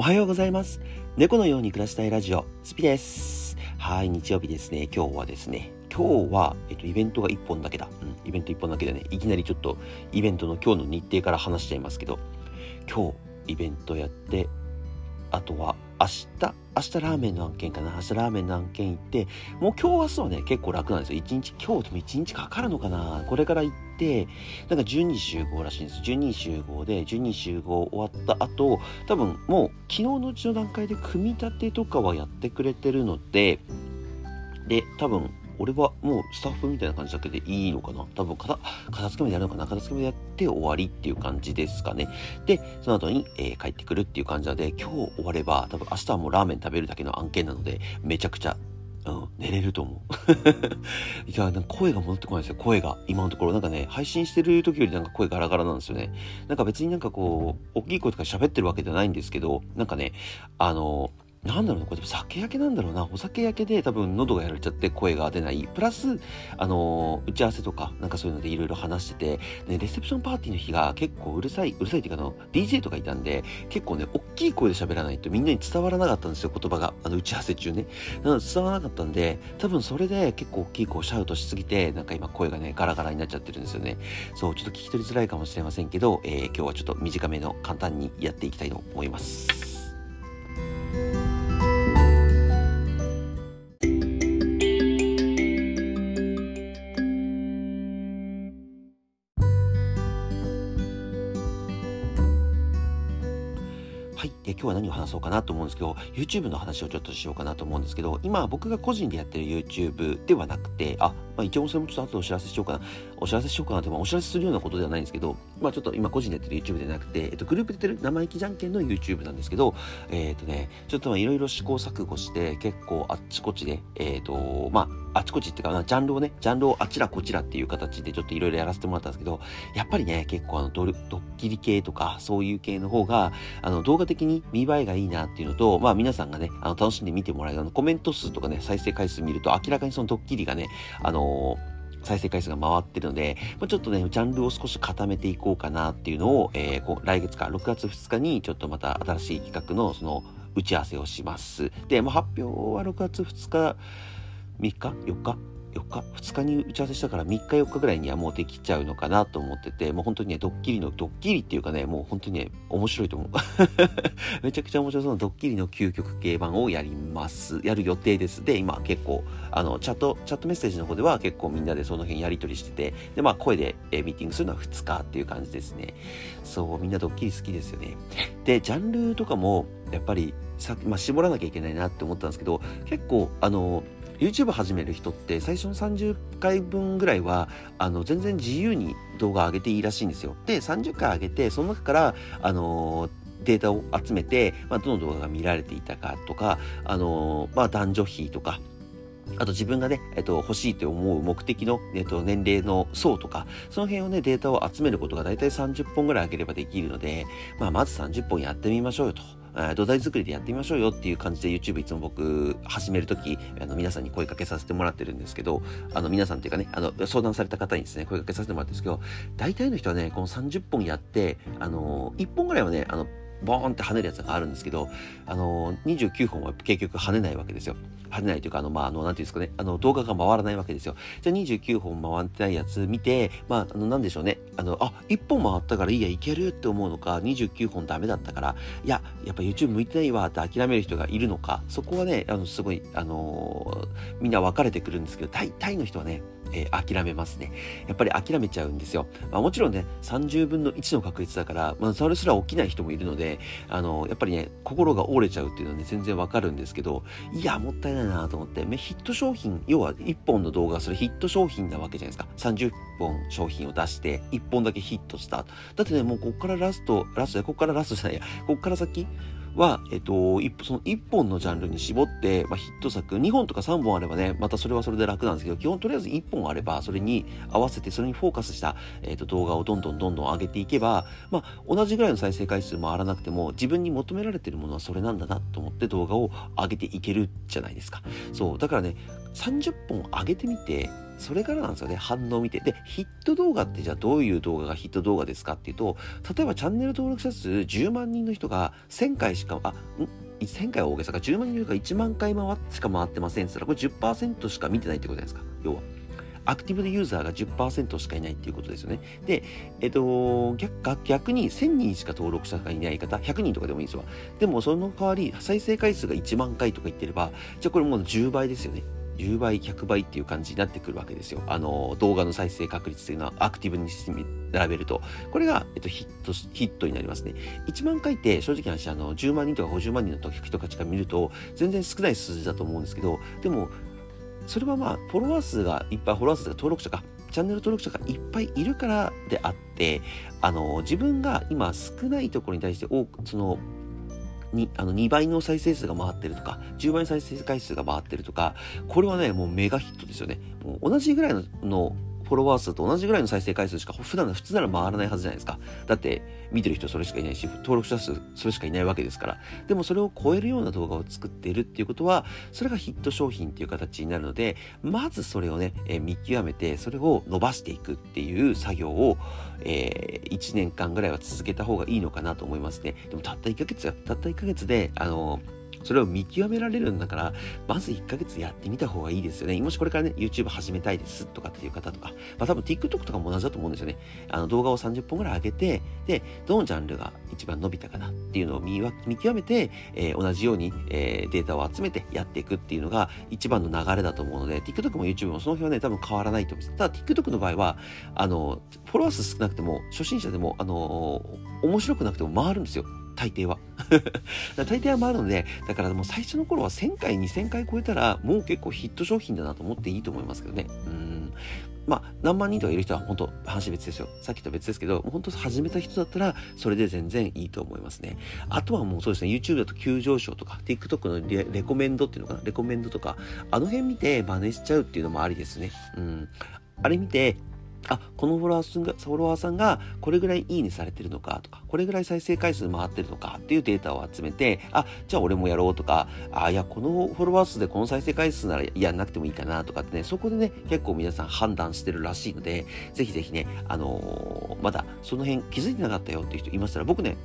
おはようございます。猫のように暮らしたいラジオ、スピです。はい、日曜日ですね。今日はですね、今日は、えっと、イベントが1本だけだ。うん、イベント1本だけでね、いきなりちょっとイベントの今日の日程から話しちゃいますけど、今日イベントやって、あとは明日、明日ラーメンの案件かな？明日ラーメンの案件行って、もう今日明日はね、結構楽なんですよ。一日、今日でも一日かかるのかな？これから行って、なんか12集合らしいんです。12集合で、12集合終わった後、多分もう昨日のうちの段階で組み立てとかはやってくれてるので、で、多分俺はもうスタッフみたいな感じだけでいいのかな？多分片片付けまでやるのかな？片付けまでやって終わりっていう感じですかね。で、その後に、えー帰ってくるっていう感じなので、今日終われば多分明日はもうラーメン食べるだけの案件なので、めちゃくちゃうん、寝れると思う。いや、なんか声が戻ってこないですよ、声が。今のところ。なんかね、配信してる時よりなんか声ガラガラなんですよね。なんか別になんかこう、大きい声とか喋ってるわけじゃないんですけど、なんかね、あの、なんだろうな、これ酒焼けなんだろうな。お酒焼けで多分喉がやられちゃって声が出ない。プラス、あの、打ち合わせとか、なんかそういうのでいろいろ話してて、ね、レセプションパーティーの日が結構うるさい、うるさいっていうかあの、DJ とかいたんで、結構ね、大きい声で喋らないとみんなに伝わらなかったんですよ、言葉が。あの、打ち合わせ中ね。なので伝わらなかったんで、多分それで結構大きい声をシャウトしすぎて、なんか今声がね、ガラガラになっちゃってるんですよね。そう、ちょっと聞き取りづらいかもしれませんけど、えー今日はちょっと短めの簡単にやっていきたいと思います。で、今日は何を話そうかなと思うんですけど、YouTube の話をちょっとしようかなと思うんですけど、今僕が個人でやってる YouTube ではなくて、あ、まあ一応それもちょっと後でお知らせしようかな。お知らせしようかなって、まあお知らせするようなことではないんですけど、まあちょっと今個人でやってる YouTube ではなくて、えっと、グループでやってる生意気じゃんけんの YouTube なんですけど、えっ、とね、ちょっといろいろ試行錯誤して、結構あっちこっちで、えっ、と、まあ、あちこちっていうか、ジャンルをね、ジャンルをあちらこちらっていう形でちょっといろいろやらせてもらったんですけど、やっぱりね、結構あのドル、ドッキリ系とか、そういう系の方が、あの、動画的に見栄えがいいなっていうのと、まあ皆さんがね、あの、楽しんで見てもらえるあの、コメント数とかね、再生回数見ると明らかにそのドッキリがね、あの再生回数が回ってるので、まあ、ちょっとね、ジャンルを少し固めていこうかなっていうのを、えー来月か、6月2日にちょっとまた新しい企画のその打ち合わせをします。で、まあ、発表は6月2日、3日 ?4 日？4日 ?2 日に打ち合わせしたから3日4日ぐらいにはもうできちゃうのかなと思ってて、もう本当にね、ドッキリの、ドッキリっていうかね、もう本当にね、面白いと思う。めちゃくちゃ面白そうなドッキリの究極系版をやります。やる予定です。で、今結構、あの、チャット、チャットメッセージの方では結構みんなでその辺やり取りしてて、で、まあ声で、えミーティングするのは2日っていう感じですね。そう、みんなドッキリ好きですよね。で、ジャンルとかも、やっぱり、さっきまあ、絞らなきゃいけないなって思ったんですけど、結構、あの、YouTube 始める人って最初の30回分ぐらいはあの全然自由に動画上げていいらしいんですよ。で30回上げてその中からあのデータを集めて、まあ、どの動画が見られていたかとか、あのまあ、男女比とかあと自分がね、えっと、欲しいと思う目的の、えっと、年齢の層とか、その辺をね、データを集めることが大体30本ぐらい上げればできるので、まあ、まず30本やってみましょうよと。土台作りでやってみましょうよっていう感じで YouTube いつも僕始めるとき、あの皆さんに声かけさせてもらってるんですけど、あの皆さんっていうかね、あの相談された方にですね、声かけさせてもらってるんですけど、大体の人はね、この30本やって、あの、1本ぐらいはね、あの、ボーンって跳ねるやつがあるんですけど、あの、29本は結局跳ねないわけですよ。跳ねないというか、あの、まあ、あの、なんていうんですかね、あの、動画が回らないわけですよ。じゃあ29本回ってないやつ見て、まあ、あの、なんでしょうね。あの、あ、1本回ったからいいや、いけるって思うのか、29本ダメだったから、いや、やっぱ YouTube 向いてないわって諦める人がいるのか、そこはね、あの、すごい、あのみんな分かれてくるんですけど、大体の人はね、えー諦めますね。やっぱり諦めちゃうんですよ。まあ、もちろんね、30分の1の確率だから、まあ、それすら起きない人もいるので、あの、やっぱりね、心が折れちゃうっていうのはね、全然わかるんですけど、いや、もったいないなと思って、ヒット商品、要は1本の動画、それヒット商品なわけじゃないですか。30本商品を出して、1本だけヒットした。だってね、もうこっからラスト、ラスト、こっからラストじゃないや、こっから先、は、えっと、一その1本のジャンルに絞って、まあ、ヒット作、2本とか3本あればね、またそれはそれで楽なんですけど、基本とりあえず1本あれば、それに合わせて、それにフォーカスした、えっと、動画をどんどんどんどん上げていけば、まあ、同じぐらいの再生回数回らなくても、自分に求められてるものはそれなんだなと思って動画を上げていけるじゃないですか。そう。だからね、30本上げてみて、それからなんですよね、反応を見て。で、ヒット動画ってじゃあどういう動画がヒット動画ですかっていうと、例えばチャンネル登録者数10万人の人が1000回しか、あ、ん？1000回は大げさか、10万人が1万回回しか回ってませんって言ったら、これ10%しか見てないってことじゃないですか、要は。アクティブユーザーが10%しかいないっていうことですよね。で、えっと、逆逆に1000人しか登録者がいない方、100人とかでもいいですわ。でもその代わり、再生回数が1万回とか言ってれば、じゃあこれもう10倍ですよね。10倍、100倍っていう感じになってくるわけですよ。あの、動画の再生確率というのはアクティブに並べると。これが、えっと、ヒット、ヒットになりますね。1万回って正直な話、あの、10万人とか50万人の人たちから見ると、全然少ない数字だと思うんですけど、でも、それはまあ、フォロワー数がいっぱい、フォロワー数が登録者か、チャンネル登録者がいっぱいいるからであって、あの、自分が今少ないところに対して多く、その、にあの2倍の再生数が回ってるとか、10倍の再生回数が回ってるとか、これはね、もうメガヒットですよね。もう同じぐらいののフォロワー数と同じぐらいの再生回数しか普段普通なら回らないはずじゃないですか。だって見てる人それしかいないし、登録者数それしかいないわけですから。でもそれを超えるような動画を作っているっていうことは、それがヒット商品っていう形になるので、まずそれをね、えー、見極めて、それを伸ばしていくっていう作業を、えー、1年間ぐらいは続けた方がいいのかなと思いますね。でもたった1ヶ月。たった1ヶ月で、あのーそれを見極められるんだから、まず1ヶ月やってみた方がいいですよね。もしこれからね、YouTube 始めたいですとかっていう方とか、まあ多分 TikTok とかも同じだと思うんですよね。あの動画を30本ぐらい上げて、で、どのジャンルが一番伸びたかなっていうのを見見極めて、えー、同じように、えー、データを集めてやっていくっていうのが一番の流れだと思うので、TikTok も YouTube もその辺はね、多分変わらないと思います。ただ TikTok の場合は、あの、フォロワー数少なくても、初心者でも、あの面白くなくても回るんですよ。大抵は。大抵は回るので、だからもう最初の頃は1000回、2000回超えたら、もう結構ヒット商品だなと思っていいと思いますけどね。うん。まあ、何万人とかいる人は本当話別ですよ。さっきと別ですけど、本当始めた人だったら、それで全然いいと思いますね。あとはもうそうですね、YouTube だと急上昇とか、TikTok のレレコメンドっていうのかな、レコメンドとか、あの辺見て真似しちゃうっていうのもありですね。うん。あれ見て、あ、このフォロワーさんが、フォロワーさんがこれぐらいいいねされてるのかとか、これぐらい再生回数回ってるのかっていうデータを集めて、あ、じゃあ俺もやろうとか、あ、いや、このフォロワー数でこの再生回数ならやんなくてもいいかなとかってね、そこでね、結構皆さん判断してるらしいので、ぜひぜひね、あのー、まだその辺気づいてなかったよっていう人いましたら、僕ね、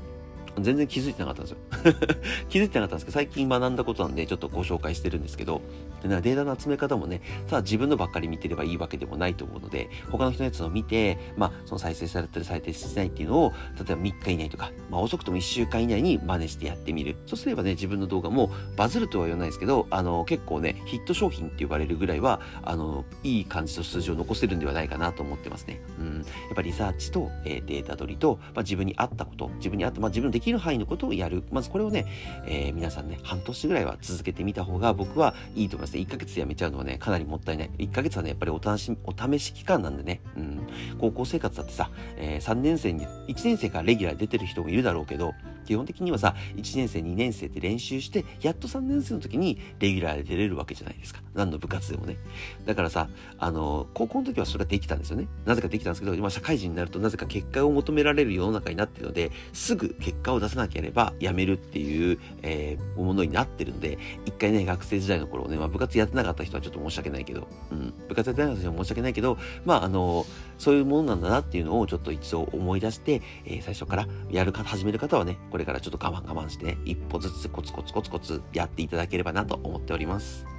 全然気づいてなかったんですよ 気づいてなかったんですけど、最近学んだことなんで、ちょっとご紹介してるんですけど、でデータの集め方もね、ただ自分のばっかり見てればいいわけでもないと思うので、他の人のやつを見て、まあ、その再生されてる、再生してないっていうのを、例えば3日以内とか、まあ、遅くとも1週間以内に真似してやってみる。そうすればね、自分の動画もバズるとは言わないですけど、あの、結構ね、ヒット商品って呼ばれるぐらいは、あの、いい感じの数字を残せるんではないかなと思ってますね。うん。やっぱリサーチと、えー、データ取りと、まあ、自分に合ったこと、自分に合った、まあ、自分のできる範囲のことをややる。まずこれをね、えー、皆さんね、半年ぐらいは続けてみた方が僕はいいと思いますね。1ヶ月でやめちゃうのはね、かなりもったいない。1ヶ月はね、やっぱりお試し、お試し期間なんでね、うん。高校生活だってさ、えー、3年生に、1年生からレギュラー出てる人もいるだろうけど、基本的にはさ、1年生、2年生って練習して、やっと3年生の時にレギュラーで出れるわけじゃないですか。何の部活でもね。だからさ、あの、高校の時はそれができたんですよね。なぜかできたんですけど、今社会人になるとなぜか結果を求められる世の中になってるので、すぐ結果を出さなければやめるっていう、えー、ものになってるので、一回ね、学生時代の頃ね、まあ部活やってなかった人はちょっと申し訳ないけど、うん、部活やってなかった人は申し訳ないけど、まああの、そういうものなんだなっていうのをちょっと一度思い出して、えー、最初からやる方、始める方はね、これからちょっと我慢我慢して、ね一歩ずつコツコツコツコツやっていただければなと思っております。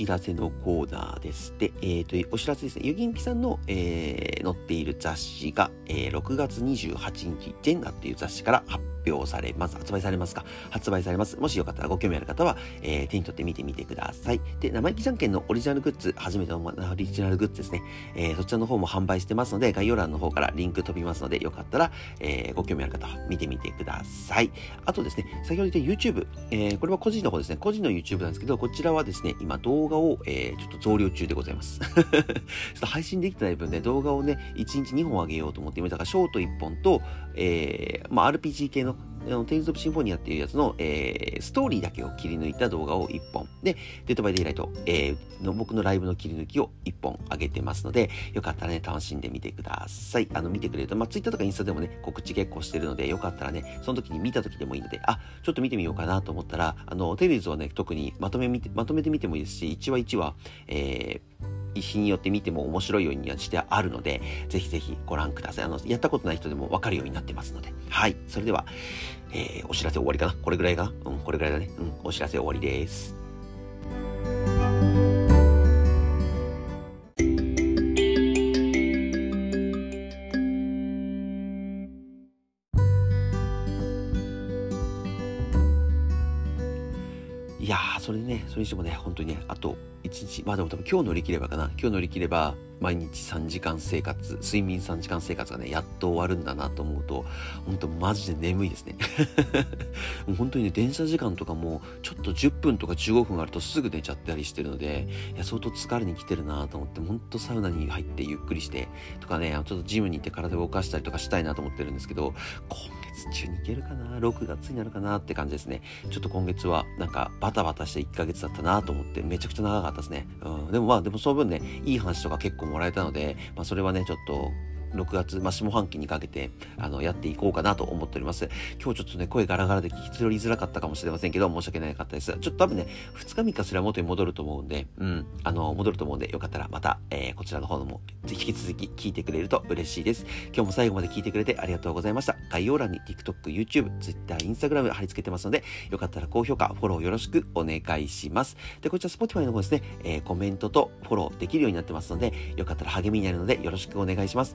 知らせのコーナーです。で、え、ー、と、お知らせですね。ゆぎんぴさんの、えー、載っている雑誌が、えー、6月28日、ジェンナっていう雑誌から発表されます。発売されますか？発売されます。もしよかったらご興味ある方は、えー、手に取って見てみてください。で、生意気じゃんけんのオリジナルグッズ、初めてのオリジナルグッズですね。えー、そちらの方も販売してますので、概要欄の方からリンク飛びますので、よかったら、えー、ご興味ある方は見てみてください。あとですね、先ほど言った YouTube、えー、これは個人の方ですね。個人の YouTube なんですけど、こちらはですね、今動画画を、えー、ちょっと増量中でございます。ちょっと配信できてない分ね、動画をね、1日2本上げようと思って、今だからショート1本と、えー、まあ、RPG 系の、あのテイルズ・オブ・シンフォニアっていうやつの、えー、ストーリーだけを切り抜いた動画を1本。で、デッドバイデイライト、えー、の僕のライブの切り抜きを1本上げてますので、よかったらね、楽しんでみてください。あの、見てくれると、まあ、Twitter とかインスタでもね、告知結構してるので、よかったらね、その時に見た時でもいいので、あ、ちょっと見てみようかなと思ったら、あの、テイルズをね、特にまとめ、まとめてみてもいいですし、1話1話、えー、日によって見ても面白いようにはしてあるので、ぜひぜひご覧ください。あの、やったことない人でもわかるようになってますので。はい。それでは、えー、お知らせ終わりかな？これぐらいか？なうん、これぐらいだね。うん、お知らせ終わりです。いやー、それでね、それにしてもね、本当にね、あと1日、まあでも多分今日乗り切ればかな。今日乗り切れば、毎日3時間生活、睡眠3時間生活がね、やっと終わるんだなと思うと、本当マジで眠いですね。もう本当にね、電車時間とかも、ちょっと10分とか15分あるとすぐ寝ちゃったりしてるので、いや、相当疲れに来てるなと思って、本当サウナに入ってゆっくりして、とかね、ちょっとジムに行って体を動かしたりとかしたいなと思ってるんですけど、今月中に行けるかな ?6 月になるかな？って感じですね。ちょっと今月は、なんか、バタバタして1ヶ月だったなと思って、めちゃくちゃ長かったですね。うん。でもまあ、でもその分ね、いい話とか結構もらえたので、まあ、それはね、ちょっと、6月、まあ、下半期にかけて、あの、やっていこうかなと思っております。今日ちょっとね、声ガラガラで聞き取りづらかったかもしれませんけど、申し訳なかったです。ちょっと多分ね、2日3日すれば元に戻ると思うんで、うん、あの、戻ると思うんで、よかったらまた、えー、こちらの方のも、引き続き聞いてくれると嬉しいです。今日も最後まで聞いてくれてありがとうございました。概要欄に TikTok、YouTube、Twitter、Instagram 貼り付けてますので、よかったら高評価、フォローよろしくお願いします。で、こちら Spotify の方ですね、えー、コメントとフォローできるようになってますので、よかったら励みになるのでよろしくお願いします。